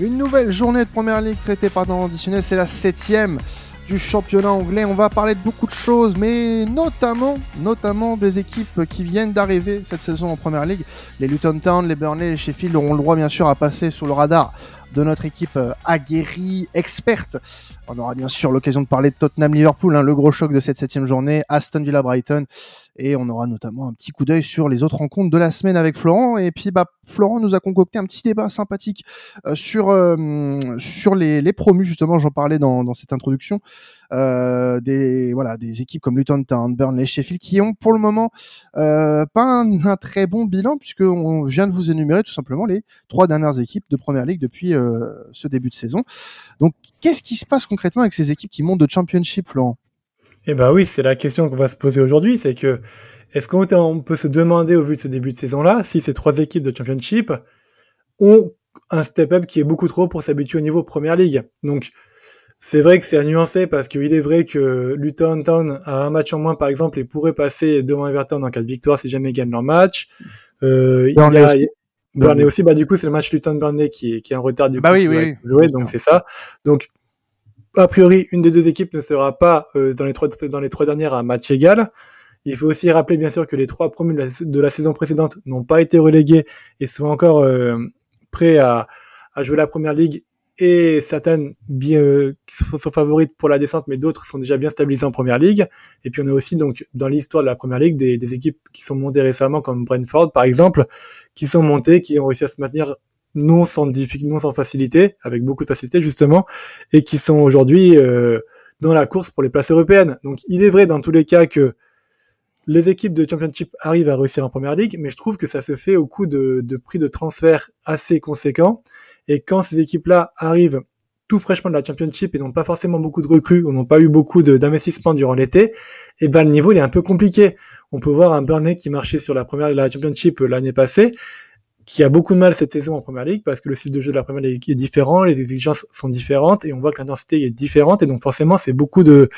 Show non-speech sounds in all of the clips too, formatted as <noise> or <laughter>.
Une nouvelle journée de Première Ligue traitée par temps additionnel, c'est la septième du championnat anglais. On va parler de beaucoup de choses, mais notamment, notamment des équipes qui viennent d'arriver cette saison en Première Ligue. Les Luton Town, les Burnley, les Sheffield auront le droit bien sûr à passer sous le radar de notre équipe euh, aguerrie, experte. On aura bien sûr l'occasion de parler de Tottenham-Liverpool, hein, le gros choc de cette septième journée, Aston Villa-Brighton, et on aura notamment un petit coup d'œil sur les autres rencontres de la semaine avec Florent. Et puis, bah, Florent nous a concocté un petit débat sympathique euh, sur euh, sur les, les promus justement. J'en parlais dans, dans cette introduction. Euh, des voilà des équipes comme Luton Town, Burnley, Sheffield qui ont pour le moment euh, pas un, un, très bon bilan puisque on vient de vous énumérer tout simplement les trois dernières équipes de Première Ligue depuis euh, ce début de saison. Donc qu'est-ce qui se passe concrètement avec ces équipes qui montent de Championship, Florent? Eh ben oui, c'est la question qu'on va se poser aujourd'hui, c'est que est-ce qu'on peut se demander au vu de ce début de saison-là si ces trois équipes de Championship ont un step-up qui est beaucoup trop pour s'habituer au niveau Première Ligue. Donc c'est vrai que c'est à nuancer parce qu'il est vrai que Luton Town a un match en moins par exemple et pourrait passer devant Everton en cas de victoire si jamais ils gagnent leur match. Euh, il y a aussi. Burnley aussi, bah du coup c'est le match Luton Burnley qui est, qui est en retard du bah coup, oui, oui, jouer, donc c'est ça. Donc a priori une des deux équipes ne sera pas euh, dans les trois dans les trois dernières à match égal. Il faut aussi rappeler bien sûr que les trois promus de la, saison précédente n'ont pas été relégués et sont encore euh, prêts à, jouer la première ligue et certaines euh, sont, sont, favorites pour la descente, mais d'autres sont déjà bien stabilisées en première ligue. Et puis on a aussi donc dans l'histoire de la première ligue des, équipes qui sont montées récemment, comme Brentford par exemple, qui sont montées, qui ont réussi à se maintenir non sans difficulté, non sans facilité, avec beaucoup de facilité justement, et qui sont aujourd'hui euh, dans la course pour les places européennes. Donc il est vrai dans tous les cas que les équipes de Championship arrivent à réussir en première ligue, mais je trouve que ça se fait au coût de, de prix de transfert assez conséquents. Et quand ces équipes-là arrivent tout fraîchement de la Championship et n'ont pas forcément beaucoup de recrues ou n'ont pas eu beaucoup d'investissements durant l'été, et eh ben le niveau est un peu compliqué. On peut voir un Burnley qui marchait sur la première la Championship l'année passée, qui a beaucoup de mal cette saison en Première Ligue parce que le style de jeu de la Première Ligue est différent, les exigences sont différentes et on voit que l'intensité est différente et donc forcément c'est beaucoup de,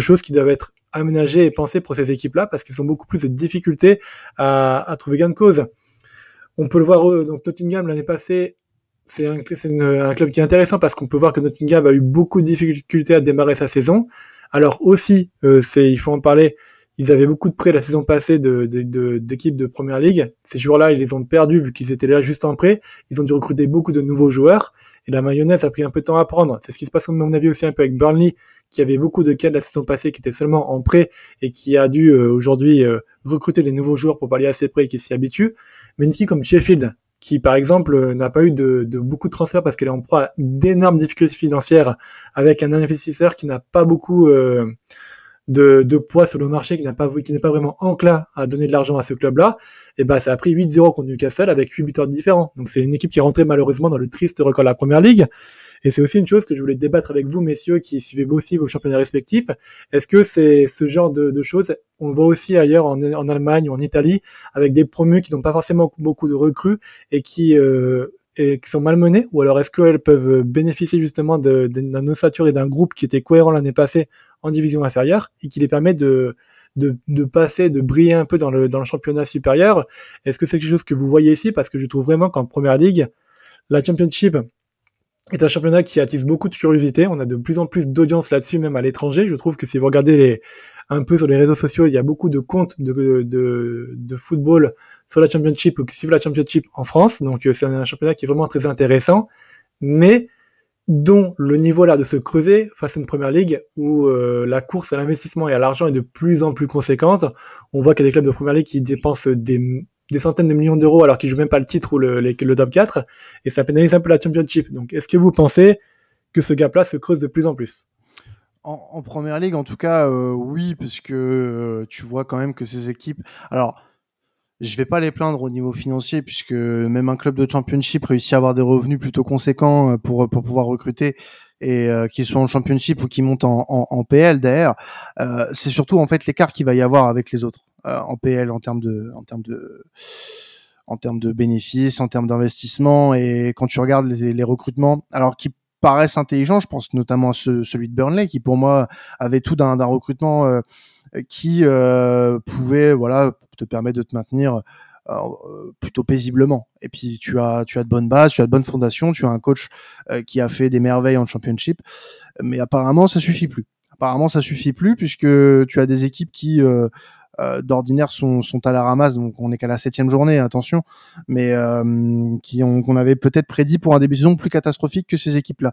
choses qui doivent être aménagées et pensées pour ces équipes-là parce qu'elles ont beaucoup plus de difficultés à, trouver gain de cause. On peut le voir, donc Nottingham l'année passée c'est un, club qui est intéressant parce qu'on peut voir que Nottingham a eu beaucoup de difficultés à démarrer sa saison. Alors aussi, euh, il faut en parler, ils avaient beaucoup de prêts la saison passée de, de, d'équipes de, de, première ligue. Ces joueurs-là, ils les ont perdus vu qu'ils étaient là juste en prêt. Ils ont dû recruter beaucoup de nouveaux joueurs. Et la mayonnaise a pris un peu de temps à prendre. C'est ce qui se passe, à mon avis, aussi un peu avec Burnley, qui avait beaucoup de cas de la saison passée qui étaient seulement en prêt et qui a dû euh, aujourd'hui euh, recruter des nouveaux joueurs pour pallier à ses prêts et qui s'y habituent. Mais une comme Sheffield, qui par exemple n'a pas eu de, de, beaucoup de transferts parce qu'elle est en proie à d'énormes difficultés financières avec un investisseur qui n'a pas beaucoup euh, de, de, poids sur le marché, qui n'a pas n'est pas vraiment enclin à donner de l'argent à ce club-là, et ben ça a pris 8-0 contre Newcastle avec 8 buteurs différents. Donc c'est une équipe qui est rentrée malheureusement dans le triste record de la première ligue. Et c'est aussi une chose que je voulais débattre avec vous, messieurs, qui suivez aussi vos championnats respectifs. Est-ce que c'est ce genre de, de, choses, on voit aussi ailleurs en, en, Allemagne ou en Italie, avec des promus qui n'ont pas forcément beaucoup de recrues et qui, euh, et qui sont malmenées Ou alors est-ce qu'elles peuvent bénéficier justement d'un ossature et d'un groupe qui était cohérent l'année passée en division inférieure et qui les permet de, de, de, passer, de briller un peu dans le, dans le championnat supérieur. Est-ce que c'est quelque chose que vous voyez ici? Parce que je trouve vraiment qu'en première ligue, la championship est un championnat qui attise beaucoup de curiosité. On a de plus en plus d'audience là-dessus, même à l'étranger. Je trouve que si vous regardez les, un peu sur les réseaux sociaux, il y a beaucoup de comptes de, de, de football sur la Championship ou qui suivent la Championship en France. Donc c'est un championnat qui est vraiment très intéressant, mais dont le niveau a l'air de se creuser face à une première ligue où euh, la course à l'investissement et à l'argent est de plus en plus conséquente. On voit qu'il y a des clubs de première ligue qui dépensent des centaines de millions d'euros alors qu'ils jouent même pas le titre ou le, top 4 et ça pénalise un peu la championship. Donc est-ce que vous pensez que ce gap-là se creuse de plus en plus? En, première ligue, en tout cas, euh, oui, parce que euh, tu vois quand même que ces équipes. Alors, je vais pas les plaindre au niveau financier, puisque même un club de championship réussit à avoir des revenus plutôt conséquents euh, pour pour pouvoir recruter et euh, qu'ils soient en championship ou qu'ils montent en, PL d'ailleurs. Euh, c'est surtout en fait l'écart qu'il va y avoir avec les autres. En PL en termes de en termes de en termes de bénéfices, en termes d'investissement et quand tu regardes les, recrutements, alors qui paraissent intelligents, je pense notamment à ce, celui de Burnley qui pour moi avait tout d'un recrutement qui euh, pouvait voilà te permettre de te maintenir plutôt paisiblement. Et puis tu as tu as de bonnes bases, tu as de bonnes fondations, tu as un coach qui a fait des merveilles en championship, mais apparemment ça suffit plus. Apparemment ça suffit plus puisque tu as des équipes qui euh, d'ordinaire sont, sont à la ramasse, donc on est qu'à la septième journée, attention, mais euh, qui ont qu'on avait peut-être prédit pour un début de saison plus catastrophique que ces équipes-là.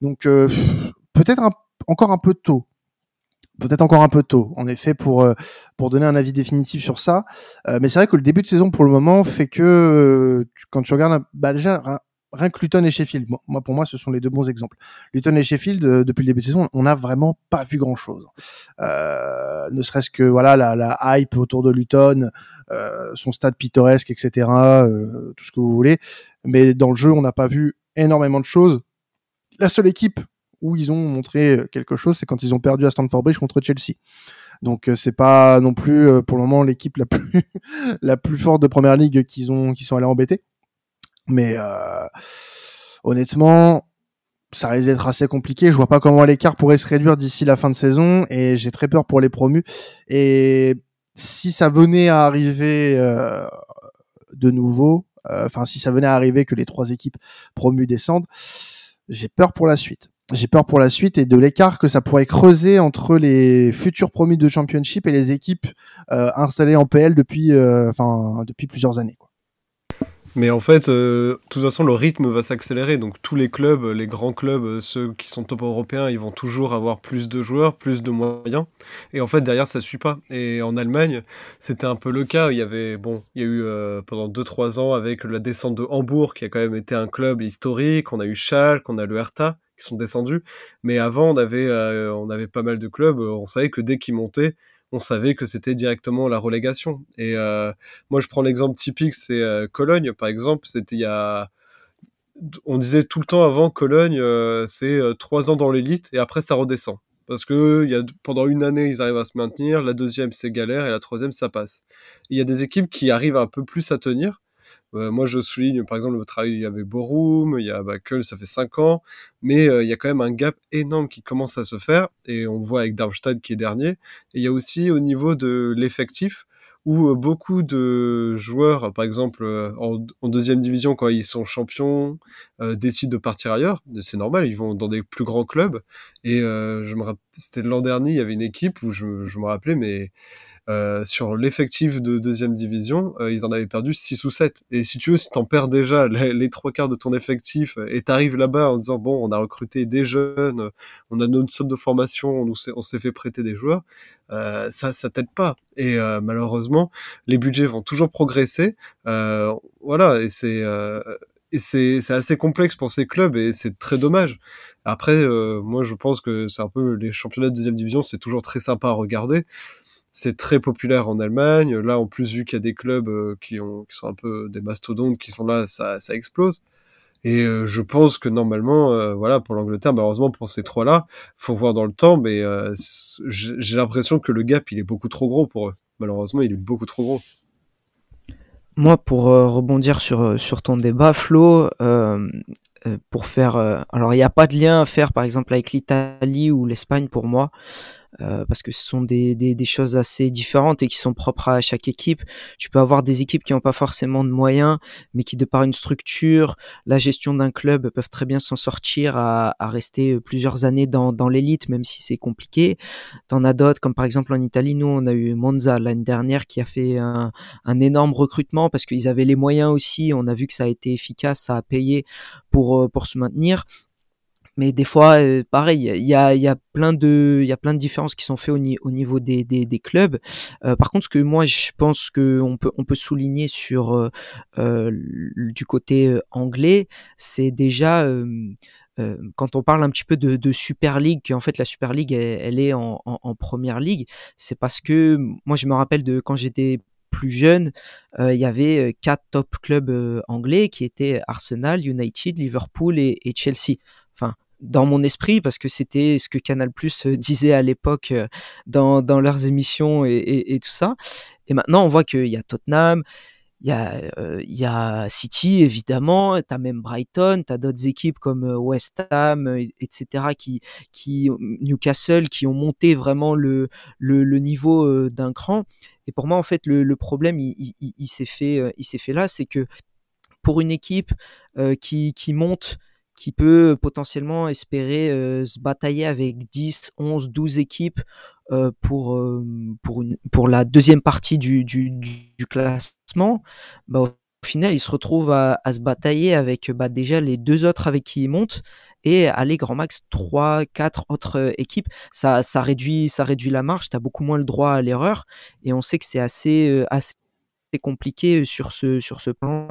Donc euh, peut-être encore un peu tôt. Peut-être encore un peu tôt, en effet, pour pour donner un avis définitif sur ça. mais c'est vrai que le début de saison, pour le moment, fait que quand tu regardes, bah déjà rien que Luton et Sheffield, moi pour moi ce sont les deux bons exemples. Luton et Sheffield euh, depuis le début de saison, on n'a vraiment pas vu grand chose. Euh, ne serait-ce que voilà la, hype autour de Luton, euh, son stade pittoresque, etc. Euh, tout ce que vous voulez. Mais dans le jeu, on n'a pas vu énormément de choses. La seule équipe où ils ont montré quelque chose, c'est quand ils ont perdu à Stamford Bridge contre Chelsea. Donc euh, c'est pas non plus pour le moment l'équipe <laughs> la plus forte de première ligue qu'ils ont qui sont allés embêter. Mais euh, honnêtement, ça risque d'être assez compliqué. Je vois pas comment l'écart pourrait se réduire d'ici la fin de saison et j'ai très peur pour les promus. Et si ça venait à arriver euh, de nouveau, euh, enfin si ça venait à arriver que les trois équipes promues descendent, j'ai peur pour la suite. J'ai peur pour la suite et de l'écart que ça pourrait creuser entre les futurs promus de championship et les équipes installées en PL depuis, enfin depuis plusieurs années. Mais en fait, euh, de toute façon, le rythme va s'accélérer. Donc tous les clubs, les grands clubs, euh, ceux qui sont top européens, ils vont toujours avoir plus de joueurs, plus de moyens. Et en fait, derrière, ça suit pas. Et en Allemagne, c'était un peu le cas. Il y avait, bon, il y a eu euh, pendant 2-3 ans avec la descente de Hambourg, qui a quand même été un club historique. On a eu Schalke, on a le Hertha sont descendus. Mais avant, on avait, on avait pas mal de clubs. On savait que dès qu'ils montaient, on savait que c'était directement la relégation. Et euh, moi, je prends l'exemple typique, c'est euh, Cologne, par exemple. C'était il y a, on disait tout le temps avant Cologne, euh, c'est trois ans dans l'élite et après ça redescend. Parce que y a, pendant une année, ils arrivent à se maintenir, la deuxième, c'est galère, et la troisième, ça passe. Il y a des équipes qui arrivent un peu plus à tenir, euh, moi, je souligne, par exemple, le travail, avait Borum, il y a bah, ça fait 5 ans, mais euh, il y a quand même un gap énorme qui commence à se faire, et on voit avec Darmstadt qui est dernier. Et il y a aussi au niveau de l'effectif, où euh, beaucoup de joueurs, par exemple en, deuxième division, quand ils sont champions, décident de partir ailleurs. C'est normal, ils vont dans des plus grands clubs. Et je me c'était l'an dernier, il y avait une équipe où je me rappelais, mais euh, sur l'effectif de deuxième division, euh, ils en avaient perdu 6 ou 7. Et si tu veux, si t'en perds déjà les, trois quarts de ton effectif et t'arrives là-bas en disant bon, on a recruté des jeunes, on a notre sorte de formation, on s'est fait prêter des joueurs, euh, ça, ça t'aide pas. Et malheureusement, les budgets vont toujours progresser. voilà, et c'est et c'est assez complexe pour ces clubs et c'est très dommage. Après, moi, je pense que c'est un peu les championnats de deuxième division, c'est toujours très sympa à regarder c'est très populaire en Allemagne. Là, en plus, vu qu'il y a des clubs euh, qui, ont, sont un peu des mastodontes qui sont là, ça, explose. Et euh, je pense que normalement, euh, voilà, pour l'Angleterre, malheureusement pour ces trois-là, faut voir dans le temps, mais j'ai l'impression que le gap, il est beaucoup trop gros pour eux. Malheureusement, il est beaucoup trop gros. Moi, pour rebondir sur sur ton débat, Flo, pour faire, alors il n'y a pas de lien à faire, par exemple, avec l'Italie ou l'Espagne pour moi. Euh, parce que ce sont des, des, des, choses assez différentes et qui sont propres à chaque équipe. Tu peux avoir des équipes qui n'ont pas forcément de moyens, mais qui de par une structure, la gestion d'un club, peuvent très bien s'en sortir à, à, rester plusieurs années dans, dans l'élite, même si c'est compliqué. T'en as d'autres, comme par exemple en Italie, nous on a eu Monza l'année dernière qui a fait un, un énorme recrutement parce qu'ils avaient les moyens aussi. On a vu que ça a été efficace, ça a payé pour, euh, pour se maintenir. Mais des fois euh, pareil il y a, y a plein de y a plein de différences qui sont faites au, au niveau des, des, clubs. Euh, par contre ce que moi je pense que on peut on peut souligner sur du côté anglais c'est déjà quand on parle un petit peu de, Super League, qu'en fait la Super League elle, est en, en, en, première ligue, c'est parce que moi je me rappelle de quand j'étais plus jeune, il y avait quatre top clubs anglais qui étaient Arsenal, United, Liverpool et, Chelsea enfin dans mon esprit parce que c'était ce que Canal Plus euh, disait à l'époque euh, dans, leurs émissions et, et, et, tout ça. Et maintenant, on voit qu'il y a Tottenham, il y a il y a City évidemment, tu as même Brighton, tu as d'autres équipes comme West Ham etc qui qui Newcastle qui ont monté vraiment le le, le niveau d'un cran. Et pour moi en fait le, le problème il, il, s'est fait il s'est fait là, c'est que pour une équipe qui qui monte qui peut potentiellement espérer se batailler avec 10, 11, 12 équipes pour, pour, une, pour la deuxième partie du, du, du classement, bah, au final, il se retrouve à, se batailler avec bah, déjà les deux autres avec qui il monte et aller grand max 3, 4 autres équipes. Ça, ça, réduit, ça réduit la marge, tu as beaucoup moins le droit à l'erreur et on sait que c'est assez, assez compliqué sur ce, sur ce plan.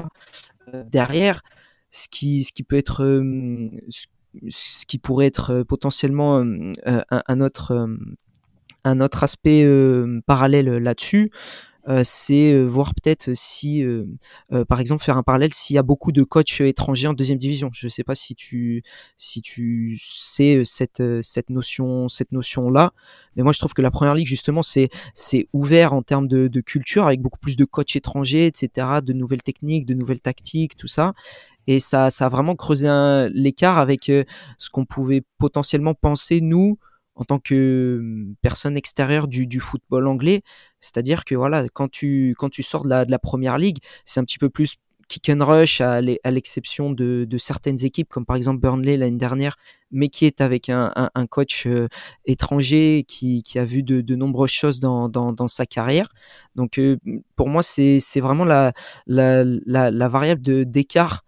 derrière, ce qui, qui peut être, ce qui pourrait être potentiellement un autre aspect parallèle là-dessus, c'est voir peut-être si, par exemple, faire un parallèle s'il y a beaucoup de coachs étrangers en deuxième division. Je ne sais pas si tu, si tu sais cette, cette notion, cette notion-là, mais moi je trouve que la première ligue justement c'est, c'est ouvert en termes de, de culture avec beaucoup plus de coachs étrangers, etc., de nouvelles techniques, de nouvelles tactiques, tout ça et ça, ça a vraiment creusé l'écart avec euh, ce qu'on pouvait potentiellement penser nous en tant que hum, personne extérieure du, football anglais. C'est-à-dire que voilà, quand tu, quand tu sors de la, première ligue, c'est un petit peu plus kick and rush à l'exception de, certaines équipes comme par exemple Burnley l'année dernière, mais qui est avec un, coach euh, étranger qui, a vu de, nombreuses choses dans, sa carrière. Donc euh, pour moi c'est vraiment la, la variable d'écart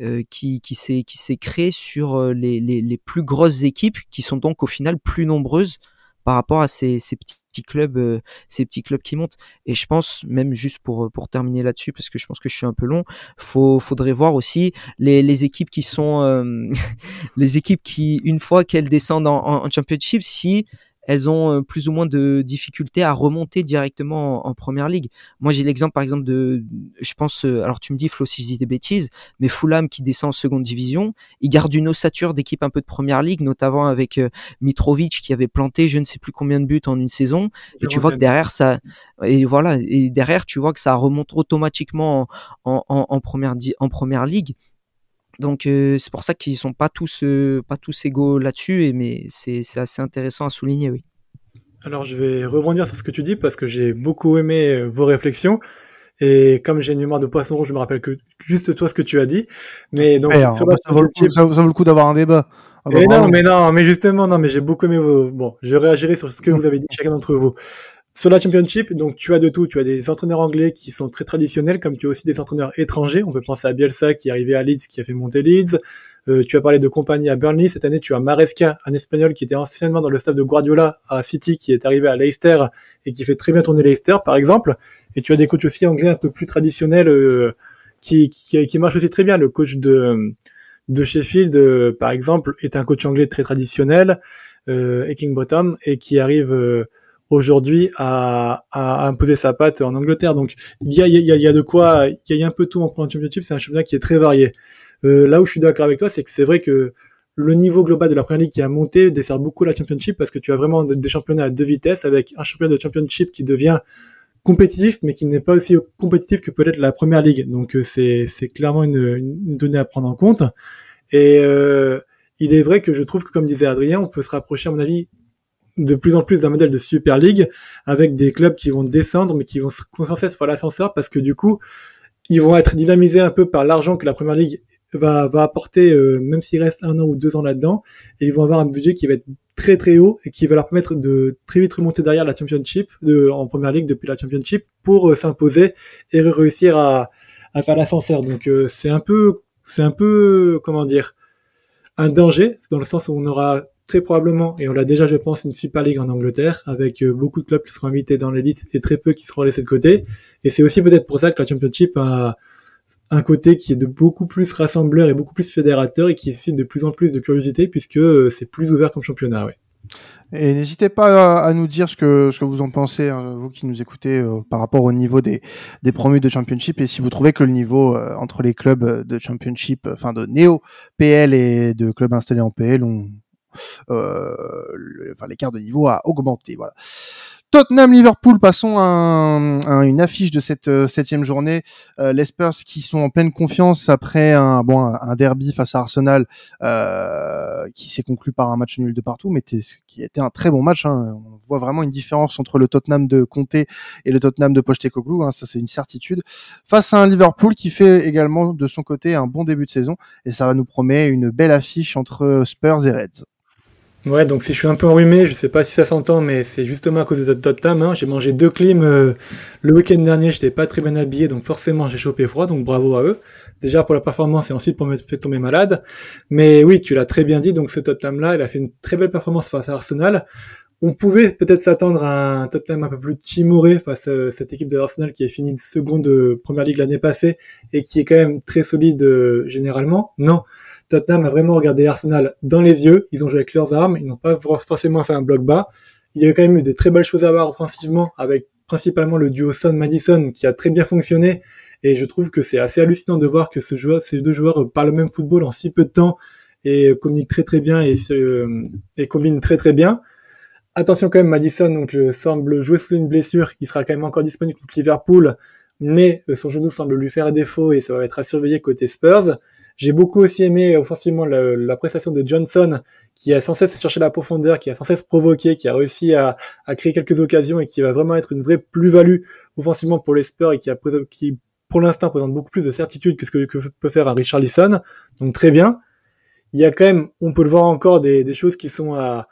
euh, qui, qui s'est créé sur euh, les, les, les, plus grosses équipes qui sont donc au final plus nombreuses par rapport à ces, ces petits clubs euh, ces petits clubs qui montent. Et je pense même juste pour pour terminer là-dessus parce que je pense que je suis un peu long faut faudrait voir aussi les, les équipes qui sont <laughs> les équipes qui une fois qu'elles descendent en, en championship si elles ont euh, plus ou moins de difficultés à remonter directement en, première ligue. Moi, j'ai l'exemple, par exemple, de, je pense, euh, alors tu me dis, Flo, si je dis des bêtises, mais Fulham qui descend en seconde division, il garde une ossature d'équipe un peu de première ligue, notamment avec euh, Mitrovic qui avait planté je ne sais plus combien de buts en une saison. Et tu vois que derrière ça, et voilà, et derrière tu vois que ça remonte automatiquement en, en, en première, en première ligue. Donc euh, c'est pour ça qu'ils sont pas tous euh, pas tous égaux là-dessus, mais c'est assez intéressant à souligner, oui. Alors je vais rebondir sur ce que tu dis parce que j'ai beaucoup aimé vos réflexions. Et comme j'ai une mémoire de poisson rouge, je me rappelle que juste toi ce que tu as dit. Mais donc ça, vaut le coup, d'avoir un débat. Ah bah, non, mais non, mais justement, non, mais j'ai beaucoup aimé vos. Bon, je réagirai sur ce que vous avez dit chacun d'entre vous. Sur la Championship, donc tu as de tout. Tu as des entraîneurs anglais qui sont très traditionnels, comme tu as aussi des entraîneurs étrangers. On peut penser à Bielsa qui est arrivé à Leeds, qui a fait monter Leeds. Euh, tu as parlé de compagnie à Burnley. Cette année, tu as Maresca, un Espagnol qui était anciennement dans le staff de Guardiola à City, qui est arrivé à Leicester et qui fait très bien tourner Leicester, par exemple. Et tu as des coachs aussi anglais un peu plus traditionnels euh, qui, qui, qui marchent aussi très bien. Le coach de, de Sheffield, euh, par exemple, est un coach anglais très traditionnel, euh, Bottom, et qui arrive aujourd'hui à, à, imposer sa patte en Angleterre. Donc il y a, y a, y a de quoi, il y a un peu tout en Championship. C'est un championnat qui est très varié. Euh, là où je suis d'accord avec toi, c'est que c'est vrai que le niveau global de la Premier League qui a monté dessert beaucoup la Championship parce que tu as vraiment des championnats à deux vitesses avec un championnat de Championship qui devient compétitif mais qui n'est pas aussi compétitif que peut-être la Première Ligue. Donc euh, c'est c'est clairement une, une, donnée à prendre en compte. Et euh, il est vrai que je trouve que comme disait Adrien, on peut se rapprocher à mon avis de plus en plus d'un modèle de Super League avec des clubs qui vont descendre mais qui vont sans cesse faire l'ascenseur parce que du coup ils vont être dynamisés un peu par l'argent que la Première Ligue va, va apporter euh, même s'il reste un an ou deux ans là-dedans. Et ils vont avoir un budget qui va être très très haut et qui va leur permettre de très vite remonter derrière la Championship de, en Première Ligue depuis la Championship pour euh, s'imposer et réussir à, à faire l'ascenseur. Donc euh, c'est un peu c'est un peu comment dire un danger dans le sens où on aura très probablement, et on l'a déjà, je pense, une Super League en Angleterre, avec euh, beaucoup de clubs qui seront invités dans l'élite et très peu qui seront laissés de côté. Et c'est aussi peut-être pour ça que la Championship a un côté qui est de beaucoup plus rassembleur et beaucoup plus fédérateur et qui suscite de plus en plus de curiosité puisque euh, c'est plus ouvert comme championnat. Ouais. Et n'hésitez pas à, nous dire ce que, vous en pensez, hein, vous qui nous écoutez, euh, par rapport au niveau des, promus de Championship, et si vous trouvez que le niveau entre les clubs de Championship, enfin de Néo PL et de clubs installés en PL, ont, euh, l'écart de niveau a augmenté. Voilà. Tottenham-Liverpool, passons à, une affiche de cette euh, septième journée. Euh, les Spurs qui sont en pleine confiance après un bon un derby face à Arsenal qui s'est conclu par un match nul de partout, mais qui était un très bon match. Hein. On voit vraiment une différence entre le Tottenham de Conte et le Tottenham de Pochettino. Hein, ça c'est une certitude. Face à un Liverpool qui fait également de son côté un bon début de saison et ça va nous promettre une belle affiche entre Spurs et Reds. Ouais, donc si je suis un peu enrhumé, je sais pas si ça s'entend, mais c'est justement à cause de Tottenham. Hein. J'ai mangé deux clims euh, le week-end dernier, j'étais pas très bien habillé, donc forcément j'ai chopé froid, donc bravo à eux. Déjà pour la performance et ensuite pour me faire tomber malade. Mais oui, tu l'as très bien dit, donc ce Tottenham-là, il a fait une très belle performance face à Arsenal. On pouvait peut-être s'attendre à un Tottenham un peu plus timoré face à cette équipe de Arsenal qui est finie seconde de Première Ligue l'année passée et qui est quand même très solide euh, généralement. Non, Tottenham a vraiment regardé Arsenal dans les yeux. Ils ont joué avec leurs armes. Ils n'ont pas forcément fait un bloc bas. Il y a quand même eu des très belles choses à voir offensivement avec principalement le duo Son-Madison qui a très bien fonctionné. Et je trouve que c'est assez hallucinant de voir que ces deux joueurs parlent le même football en si peu de temps et communiquent très très bien et, combinent très très bien. Attention quand même, Madison donc semble jouer sous une blessure. Il sera quand même encore disponible contre Liverpool, mais son genou semble lui faire défaut et ça va être à surveiller côté Spurs. J'ai beaucoup aussi aimé offensivement la, prestation de Johnson, qui a sans cesse cherché la profondeur, qui a sans cesse provoqué, qui a réussi à, créer quelques occasions et qui va vraiment être une vraie plus-value offensivement pour les Spurs et qui, pour l'instant présente beaucoup plus de certitude que ce que, peut faire un Richard Lisson. Donc très bien. Il y a quand même, on peut le voir encore, des, choses qui sont à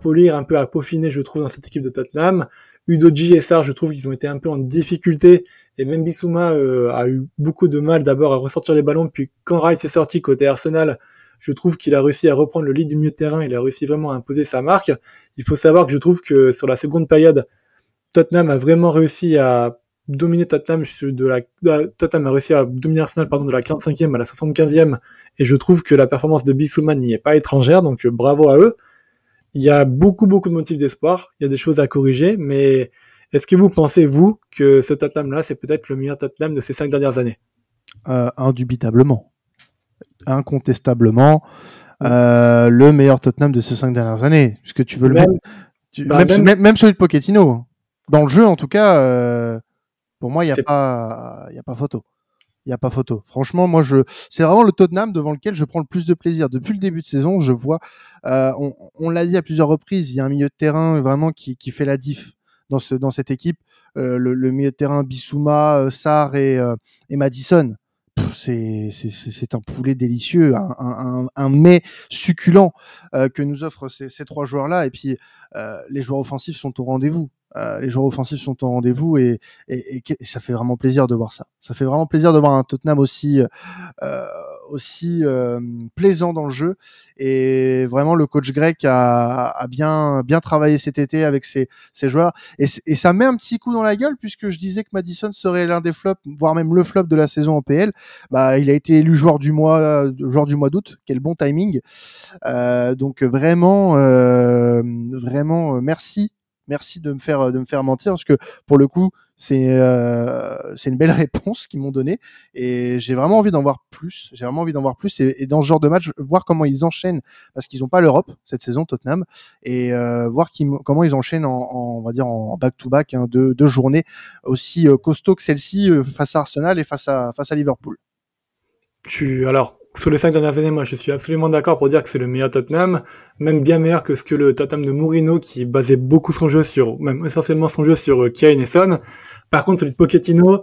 polir, un peu à peaufiner, je trouve, dans cette équipe de Tottenham. Udoji et Sar, je trouve qu'ils ont été un peu en difficulté. Et même Bissouma euh, a eu beaucoup de mal d'abord à ressortir les ballons. Puis quand Rice est sorti côté Arsenal, je trouve qu'il a réussi à reprendre le lead du milieu de terrain. Il a réussi vraiment à imposer sa marque. Il faut savoir que je trouve que sur la seconde période, Tottenham a vraiment réussi à dominer Tottenham de la Tottenham a réussi à dominer Arsenal pardon de la 45e à la 75e et je trouve que la performance de Bissouma n'y est pas étrangère donc euh, bravo à eux. Il y a beaucoup, beaucoup de motifs d'espoir. Il y a des choses à corriger, mais est-ce que vous pensez, vous, que ce Tottenham-là, c'est peut-être le meilleur Tottenham de ces cinq dernières années? Euh, Indubitablement. Incontestablement. Euh, le meilleur Tottenham de ces cinq dernières années. Puisque tu veux le même, bah, même, même... celui de Pochettino. Dans le jeu, en tout cas, euh, pour moi, il n'y a, pas... a pas photo. Il n'y a pas photo. Franchement, moi, je, c'est vraiment le Tottenham devant lequel je prends le plus de plaisir. Depuis le début de saison, je vois, euh, on, l'a dit à plusieurs reprises, il y a un milieu de terrain vraiment qui, qui fait la diff dans, ce, dans cette équipe. Euh, le, milieu de terrain Bissouma, euh, Sarr et, et Madison. C'est, un poulet délicieux, un, un, un mets succulent euh, que nous offrent ces, ces trois joueurs-là. Et puis, euh, les joueurs offensifs sont au rendez-vous. Euh, les joueurs offensifs sont au rendez-vous et, et, et, ça fait vraiment plaisir de voir ça. Ça fait vraiment plaisir de voir un Tottenham aussi euh, aussi euh, plaisant dans le jeu et vraiment le coach grec a, a bien bien travaillé cet été avec ses, ses joueurs et, et, ça met un petit coup dans la gueule puisque je disais que Madison serait l'un des flops voire même le flop de la saison en PL. Bah il a été élu joueur du mois joueur du mois d'août. Quel bon timing. Euh, donc vraiment euh, vraiment merci merci de me faire de me faire mentir parce que pour le coup c'est euh, c'est une belle <laughs> réponse qu'ils m'ont donnée et j'ai vraiment envie d'en voir plus j'ai vraiment envie d'en voir plus et, dans ce genre de match voir comment ils enchaînent parce qu'ils n'ont pas l'Europe cette saison Tottenham et euh, voir comment ils enchaînent en, on va dire en back to back deux, journées aussi euh, costauds que celle-ci face à Arsenal et face à face à Liverpool. Tu alors sur les cinq dernières années, moi, je suis absolument d'accord pour dire que c'est le meilleur Tottenham, même bien meilleur que ce que le Tottenham de Mourinho, qui basait beaucoup son jeu sur, même essentiellement son jeu sur euh, Kane et Son. Par contre, celui de Pochettino,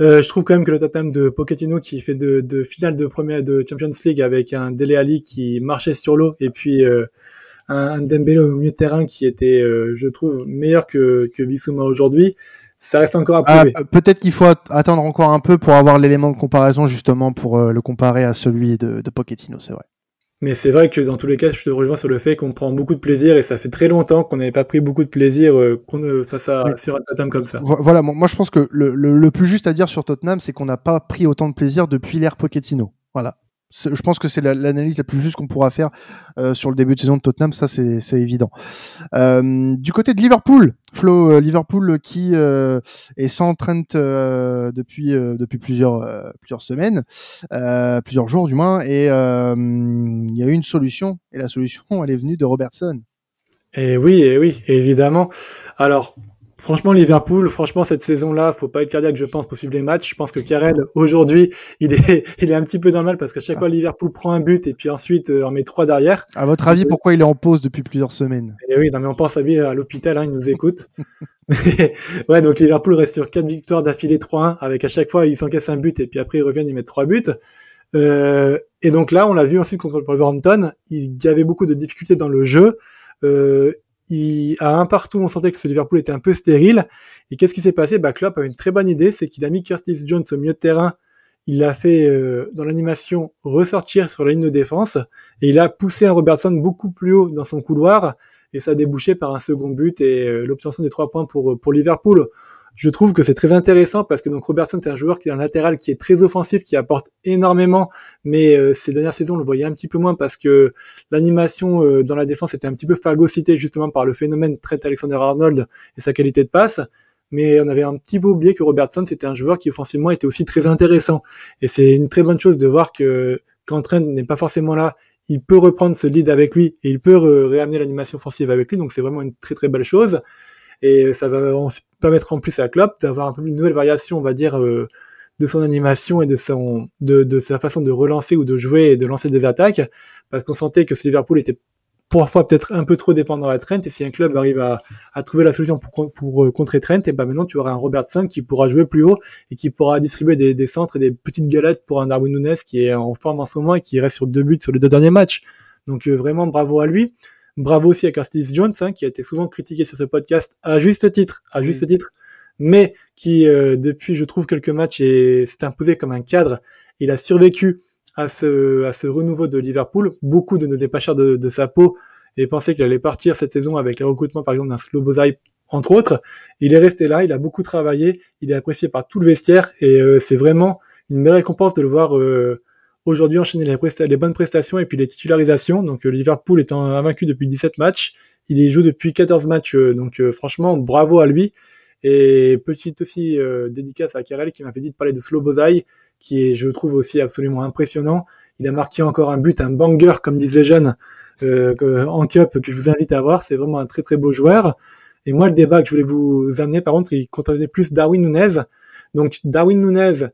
euh, je trouve quand même que le Tottenham de Pochettino, qui fait de, de finale de première de Champions League avec un Dele Ali qui marchait sur l'eau, et puis euh, un, un au milieu de terrain qui était, euh, je trouve, meilleur que, que Bissouma aujourd'hui ça reste encore à prouver. Ah, peut-être qu'il faut attendre encore un peu pour avoir l'élément de comparaison justement pour euh, le comparer à celui de, de Pochettino, c'est vrai. Mais c'est vrai que dans tous les cas, je te rejoins sur le fait qu'on prend beaucoup de plaisir et ça fait très longtemps qu'on n'avait pas pris beaucoup de plaisir euh, euh face à sur un Tottenham comme ça. Voilà, moi je pense que le, le, le plus juste à dire sur Tottenham, c'est qu'on n'a pas pris autant de plaisir depuis l'ère Pochettino. Voilà je pense que c'est l'analyse la, plus juste qu'on pourra faire euh, sur le début de saison de Tottenham, ça c'est évident. Euh, du côté de Liverpool, Flo, euh, Liverpool qui euh, est sans Trent euh, depuis depuis plusieurs plusieurs semaines, plusieurs jours du moins, et il y a eu une solution, et la solution elle est venue de Robertson. Et oui, et oui, évidemment. Alors, Franchement, Liverpool, franchement, cette saison-là, faut pas être cardiaque, je pense, pour suivre les matchs. Je pense que Karel, aujourd'hui, il est, <laughs> il est un petit peu dans le mal parce qu'à chaque fois, Liverpool prend un but et puis ensuite euh, en met trois derrière. À votre avis, pourquoi il est en pause depuis plusieurs semaines? Et eh oui, non, mais on pense à lui à l'hôpital, hein, il nous écoute. <laughs> ouais, donc Liverpool reste sur quatre victoires d'affilée 3-1 avec à chaque fois, il s'encaisse un but et puis après, ils reviennent, ils mettent trois buts. Euh, et donc là, on l'a vu ensuite contre le Wolverhampton, il y avait beaucoup de difficultés dans le jeu. Euh, il, à un partout, on sentait que ce Liverpool était un peu stérile. Et qu'est-ce qui s'est passé? Bah, Klopp a une très bonne idée, c'est qu'il a mis Curtis Jones au milieu de terrain. Il l'a fait euh, dans l'animation ressortir sur la ligne de défense et il a poussé un Robertson beaucoup plus haut dans son couloir et ça a débouché par un second but et euh, l'obtention des trois points pour, pour Liverpool je trouve que c'est très intéressant parce que donc Robertson c'est un joueur qui est un latéral qui est très offensif, qui apporte énormément, mais euh, ces dernières saisons on le voyait un petit peu moins parce que l'animation euh, dans la défense était un petit peu phagocytée justement par le phénomène Trent Alexander-Arnold et sa qualité de passe. Mais on avait un petit peu oublié que Robertson c'était un joueur qui offensivement était aussi très intéressant et c'est une très bonne chose de voir que quand Trent n'est pas forcément là, il peut reprendre ce lead avec lui et il peut réamener l'animation offensive avec lui, donc c'est vraiment une très très belle chose. Et ça va permettre en plus à Klopp d'avoir une nouvelle variation, on va dire, euh, de son animation et de, sa façon de relancer ou de jouer et de lancer des attaques, parce qu'on sentait que ce Liverpool était parfois peut-être un peu trop dépendant à Trent, et si un club arrive à, trouver la solution pour, euh, contrer Trent, et ben maintenant tu auras un Robertson qui pourra jouer plus haut et qui pourra distribuer des, des centres et des petites galettes pour un Darwin Nunes qui est en forme en ce moment et qui reste sur deux buts sur les deux derniers matchs. Donc euh, vraiment bravo à lui. Bravo aussi à Curtis Jones, hein, qui a été souvent critiqué sur ce podcast à juste titre, à juste titre, mais qui euh, depuis, je trouve, quelques matchs s'est imposé comme un cadre. Il a survécu à ce, à ce renouveau de Liverpool. Beaucoup de ne cher de, de, sa peau et pensaient qu'il allait partir cette saison avec le recrutement, par exemple, d'un Slobozai, entre autres. Il est resté là, il a beaucoup travaillé, il est apprécié par tout le vestiaire et euh, c'est vraiment une belle récompense de le voir euh, aujourd'hui enchaîner les, les, bonnes prestations et puis les titularisations. Donc euh, Liverpool étant invaincu depuis 17 matchs, il y joue depuis 14 matchs. Euh, donc euh, franchement, bravo à lui. Et petite aussi dédicace à Karel qui m'a fait dit de parler de Slobozai, qui est, je trouve aussi absolument impressionnant. Il a marqué encore un but, un banger, comme disent les jeunes, en cup, que je vous invite à voir. C'est vraiment un très très beau joueur. Et moi, le débat que je voulais vous amener, par contre, il concernait plus Darwin Nunez. Donc, Darwin Nunez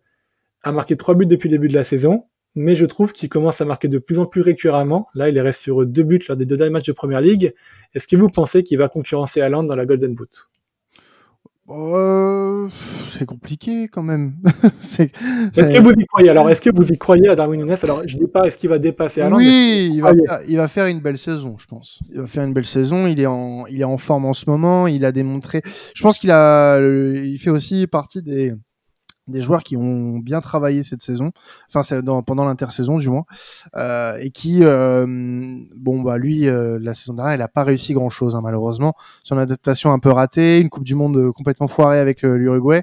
a marqué trois buts depuis le début de la saison mais je trouve qu'il commence à marquer de plus en plus récurremment. Là, il reste sur deux buts lors des deux derniers matchs de Première Ligue. Est-ce que vous pensez qu'il va concurrencer Haaland dans la Golden Boot? Euh, c'est compliqué quand même. <laughs> est-ce que vous y croyez? Alors, est-ce que vous y croyez à Darwin Nunes? Alors, je dis pas est-ce qu'il va dépasser Haaland? Oui, il va, il va, faire une belle saison, je pense. Il va faire une belle saison. Il est en, il est en forme en ce moment. Il a démontré. Je pense qu'il a, il fait aussi partie des des joueurs qui ont bien travaillé cette saison, enfin dans, pendant l'intersaison du moins, euh, et qui, euh, bon bah lui, euh, la saison dernière, il a pas réussi grand chose hein, malheureusement. Son adaptation un peu ratée, une Coupe du Monde complètement foirée avec l'Uruguay,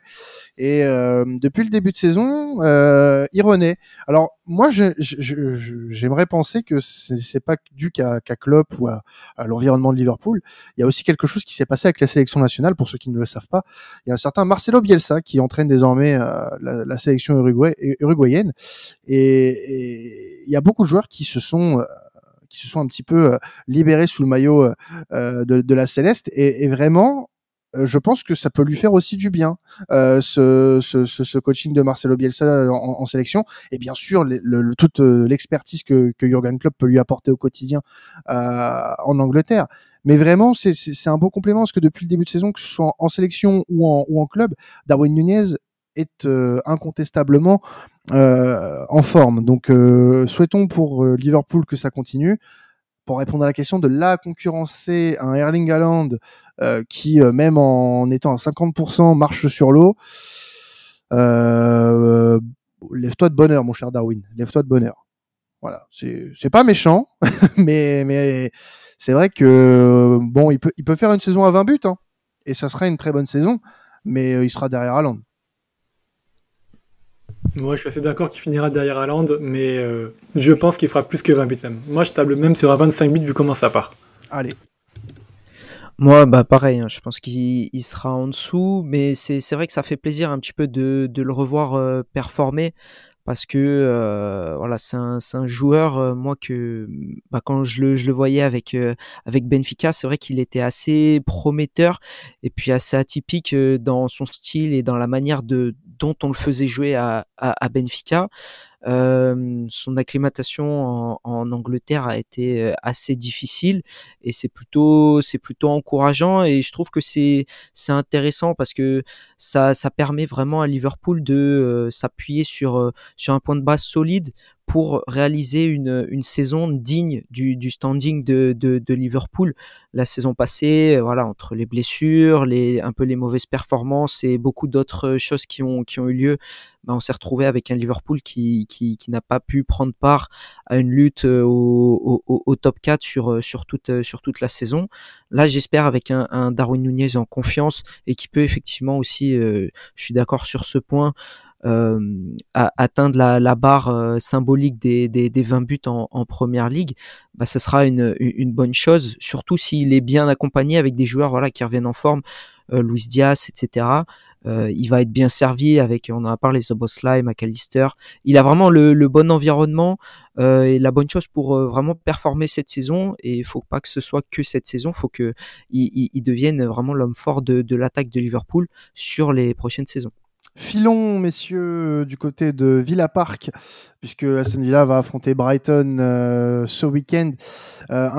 et depuis le début de saison, il renaît. Alors moi, j'aimerais penser que c'est pas dû qu'à Klopp ou à, l'environnement de Liverpool. Il y a aussi quelque chose qui s'est passé avec la sélection nationale. Pour ceux qui ne le savent pas, il y a un certain Marcelo Bielsa qui entraîne désormais euh, la, sélection uruguayenne, et, il y a beaucoup de joueurs qui se sont euh, qui se sont un petit peu euh, libérés sous le maillot de, la Céleste, et, vraiment euh, je pense que ça peut lui faire aussi du bien euh, ce, ce, coaching de Marcelo Bielsa en, sélection. Et bien sûr toute euh, l'expertise que, que Jurgen Klopp peut lui apporter au quotidien euh, en Angleterre. Mais vraiment, c'est un beau complément parce que depuis le début de saison, que ce soit en, sélection ou en, ou en club, Darwin Nunez est euh, incontestablement euh, en forme. Donc, souhaitons pour Liverpool que ça continue pour répondre à la question de la concurrencer un Erling Haaland euh, qui, euh, même en étant à 50%, marche sur l'eau. Euh, lève-toi de bonheur, mon cher Darwin. Lève-toi de bonheur. Voilà, c'est pas méchant, <laughs> mais mais c'est vrai que bon, il peut il peut faire une saison à 20 buts, hein, et ça sera une très bonne saison, mais il sera derrière Haaland. Moi, je suis assez d'accord qu'il finira derrière Haaland, mais je pense qu'il fera plus que 20 buts même. Moi, je table même sur 25 buts vu comment ça part. Allez, moi, bah pareil, hein, je pense qu'il sera en dessous, mais c'est vrai que ça fait plaisir un petit peu de, de le revoir euh, performer parce que euh, voilà, c'est un, un, joueur, euh, moi que bah, quand je le, je le voyais avec euh, avec Benfica, c'est vrai qu'il était assez prometteur et puis assez atypique dans son style et dans la manière de dont on le faisait jouer à, à, Benfica. Son acclimatation en, Angleterre a été assez difficile et c'est plutôt c'est plutôt encourageant et je trouve que c'est c'est intéressant parce que ça ça permet vraiment à Liverpool de s'appuyer sur sur un point de base solide pour réaliser une, une saison digne du, du standing de, de, Liverpool. La saison passée, voilà, entre les blessures, les, un peu les mauvaises performances et beaucoup d'autres choses qui ont, qui ont eu lieu, ben on s'est retrouvé avec un Liverpool qui, qui, qui n'a pas pu prendre part à une lutte euh, au, au, top 4 sur, euh, sur, toute, euh, sur toute la saison. Là, j'espère avec un, un, Darwin Nunez en confiance et qui peut effectivement aussi, je suis d'accord sur ce point, euh, atteindre la, la barre symbolique des, des, des, 20 buts en, en première ligue, bah, ce sera une, une bonne chose, surtout s'il est bien accompagné avec des joueurs voilà, qui reviennent en forme, euh, Luis Diaz, etc. Euh, il va être bien servi avec, on en a parlé, Zoboslai, McAllister. Il a vraiment le, le bon environnement euh, et la bonne chose pour euh, vraiment performer cette saison. Et il faut pas que ce soit que cette saison, il faut que il, il, devienne vraiment l'homme fort de, de l'attaque de Liverpool sur les prochaines saisons. Filons, messieurs, du côté de Villa Park, puisque Aston Villa va affronter Brighton euh, ce week-end. Euh,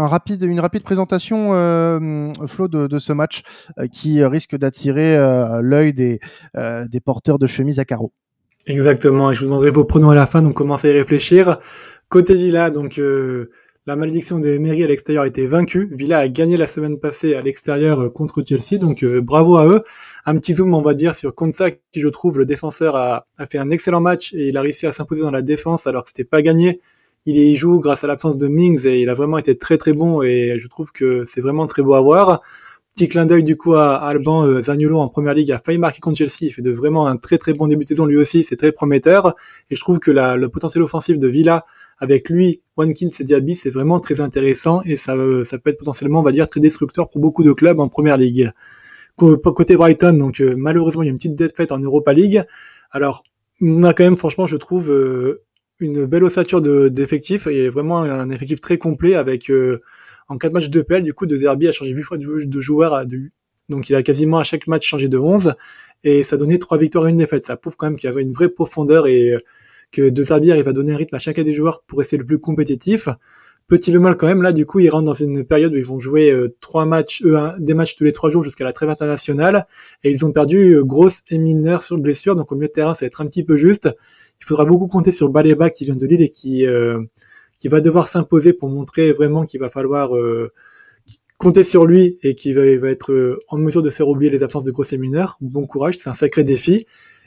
une rapide présentation, euh, Flo, de, ce match euh, qui risque d'attirer euh, l'œil des, des porteurs de chemises à carreaux. Exactement, et je vous demanderai vos pronoms à la fin, donc commencez à y réfléchir. Côté Villa, donc la malédiction de Emery à l'extérieur a été vaincue. Villa a gagné la semaine passée à l'extérieur euh, contre Chelsea, donc euh, bravo à eux. Un petit zoom, on va dire, sur Konsa, qui je trouve, le défenseur, a, fait un excellent match et il a réussi à s'imposer dans la défense alors que c'était pas gagné. Il y joue grâce à l'absence de Mings et il a vraiment été très très bon et je trouve que c'est vraiment très beau à voir. Petit clin d'œil du coup à Alban euh, Zaniolo en première ligue a failli marquer contre Chelsea. Il fait de vraiment un très très bon début de saison lui aussi. C'est très prometteur et je trouve que le potentiel offensif de Villa avec lui, Watkins et Diaby, c'est vraiment très intéressant et ça, ça peut être potentiellement, on va dire, très destructeur pour beaucoup de clubs en première ligue. Côté Brighton, donc euh, malheureusement, il y a une petite défaite en Europa League. Alors, on a quand même, franchement, je trouve, euh, une belle ossature d'effectifs et vraiment un effectif très complet avec euh, en quatre matchs de PL, du coup, De Zerbi a changé 8 fois de joueur à de, donc il a quasiment à chaque match changé de 11 et ça donnait trois victoires et une défaite. Ça prouve quand même qu'il y avait une vraie profondeur et que De Zerbi arrive à donner un rythme à chacun des joueurs pour rester le plus compétitif. Petit bémol quand même, là, du coup, ils rentrent dans une période où ils vont jouer euh, trois matchs, euh, des matchs tous les trois jours jusqu'à la trêve internationale, et ils ont perdu euh, Grosse et Milner sur blessure, donc au milieu de terrain, ça va être un petit peu juste. Il faudra beaucoup compter sur Baleba qui vient de Lille et qui euh, qui va devoir s'imposer pour montrer vraiment qu'il va falloir compter sur lui et qu'il va, va, être en mesure de faire oublier les absences de Grosse et Milner. Bon courage, c'est un sacré défi.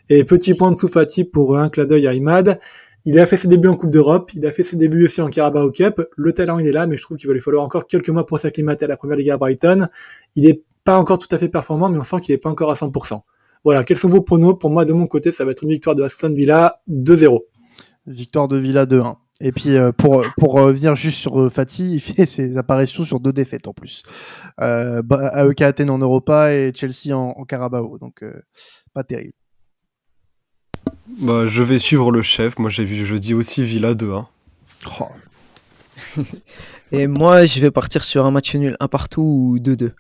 Et petit point de Soufati pour un clin d'œil à Imad. Il a fait ses débuts en Coupe d'Europe, il a fait ses débuts aussi en Carabao Cup. Le talent, il est là, mais je trouve qu'il va lui falloir encore quelques mois pour s'acclimater à la première ligue à Brighton. Il n'est pas encore tout à fait performant, mais on sent qu'il n'est pas encore à 100%. Voilà, quels sont vos pronos? Pour moi, de mon côté, ça va être une victoire de Aston Villa 2-0. Victoire de Villa 2-1. Et puis euh, pour pour revenir juste sur euh, Fati, il fait <laughs> ses apparitions sur deux défaites en plus. Euh, AEK Athènes en Europa et Chelsea en, en Carabao, donc euh, pas terrible. Bah, je vais suivre le chef. Moi, j'ai vu jeudi aussi Villa 2-1. Oh. <laughs> Et moi, je vais partir sur un match nul, un partout ou 2-2.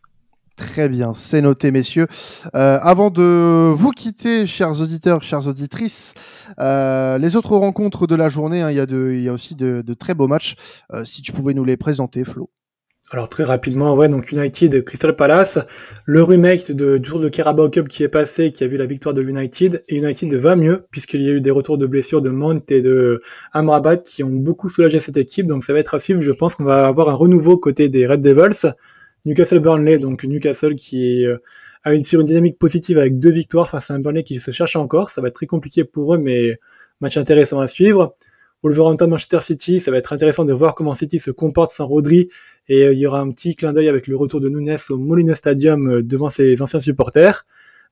Très bien, c'est noté, messieurs. Euh, avant de vous quitter, chers auditeurs, chères auditrices, euh, les autres rencontres de la journée, hein, il, y a y aussi de, de très beaux matchs. Euh, si tu pouvais nous les présenter, Flo. Alors très rapidement, ouais, donc United Crystal Palace, le remake du Tour de Carabao Cup qui est passé, qui a vu la victoire de United, et United va mieux, puisqu'il y a eu des retours de blessures de Mount et de Amrabat qui ont beaucoup soulagé cette équipe, donc ça va être à suivre, je pense qu'on va avoir un renouveau côté des Red Devils. Newcastle Burnley, donc Newcastle qui euh, a une, sur une dynamique positive avec deux victoires face à un Burnley qui se cherche encore, ça va être très compliqué pour eux, mais match intéressant à suivre. Wolverhampton Manchester City, ça va être intéressant de voir comment City se comporte sans Rodri et euh, il y aura un petit clin d'œil avec le retour de Nunes au Molina Stadium euh, devant ses anciens supporters.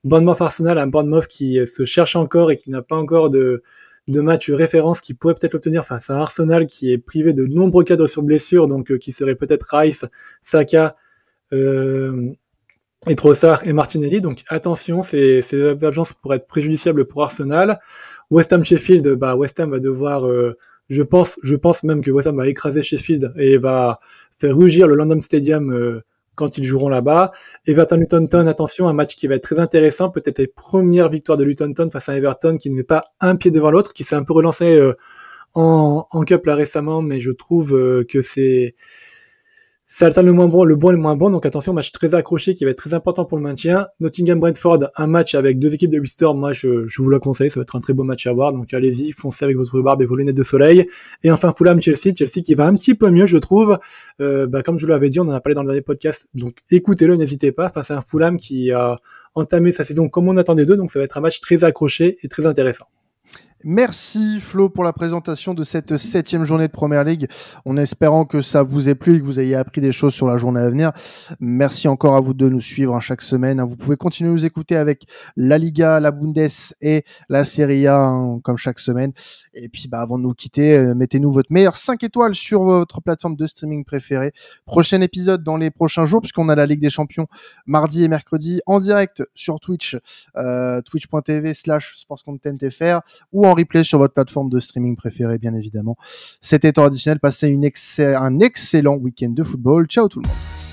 Bournemouth Arsenal, un Bournemouth qui euh, se cherche encore et qui n'a pas encore de, de match référence qui pourrait peut-être l'obtenir face à Arsenal qui est privé de nombreux cadres sur blessure, donc qui serait peut-être Rice, Saka, euh, et Trossard et Martinelli. Donc attention, ces, ces absences pourraient être préjudiciables pour Arsenal. West Ham Sheffield, bah West Ham va devoir, je pense, je pense même que West Ham va écraser Sheffield et va faire rugir le London Stadium quand ils joueront là-bas. Everton Luton attention, un match qui va être très intéressant, peut-être les premières victoires de Luton face à Everton qui ne met pas un pied devant l'autre, qui s'est un peu relancé en, en Cup là récemment, mais je trouve que c'est ça le moins bon, le bon et le moins bon. Donc attention, match très accroché qui va être très important pour le maintien. Nottingham Brentford, un match avec deux équipes de Worcester. Moi, je, vous le conseille. Ça va être un très beau match à voir. Donc allez-y, foncez avec votre barbe et vos lunettes de soleil. Et enfin Fulham Chelsea, Chelsea qui va un petit peu mieux, je trouve. Euh, bah, comme je vous l'avais dit, on en a parlé dans le dernier podcast. Donc écoutez-le, n'hésitez pas. Face à un Fulham qui a entamé sa saison comme on attendait d'eux. Donc ça va être un match très accroché et très intéressant. Merci Flo pour la présentation de cette septième journée de Première Ligue. En espérant que ça vous ait plu et que vous ayez appris des choses sur la journée à venir. Merci encore à vous de nous suivre hein, chaque semaine. Hein. Vous pouvez continuer à nous écouter avec la Liga, la Bundes et la Serie A hein, comme chaque semaine. Et puis bah, avant de nous quitter, euh, mettez-nous votre meilleur 5 étoiles sur votre plateforme de streaming préférée. Prochain épisode dans les prochains jours puisqu'on a la Ligue des Champions mardi et mercredi en direct sur Twitch, euh, twitch.tv slash sportscontentfr ou en replay sur votre plateforme de streaming préférée, bien évidemment. C'était temps additionnel. Passez une un excellent week-end de football. Ciao tout le monde.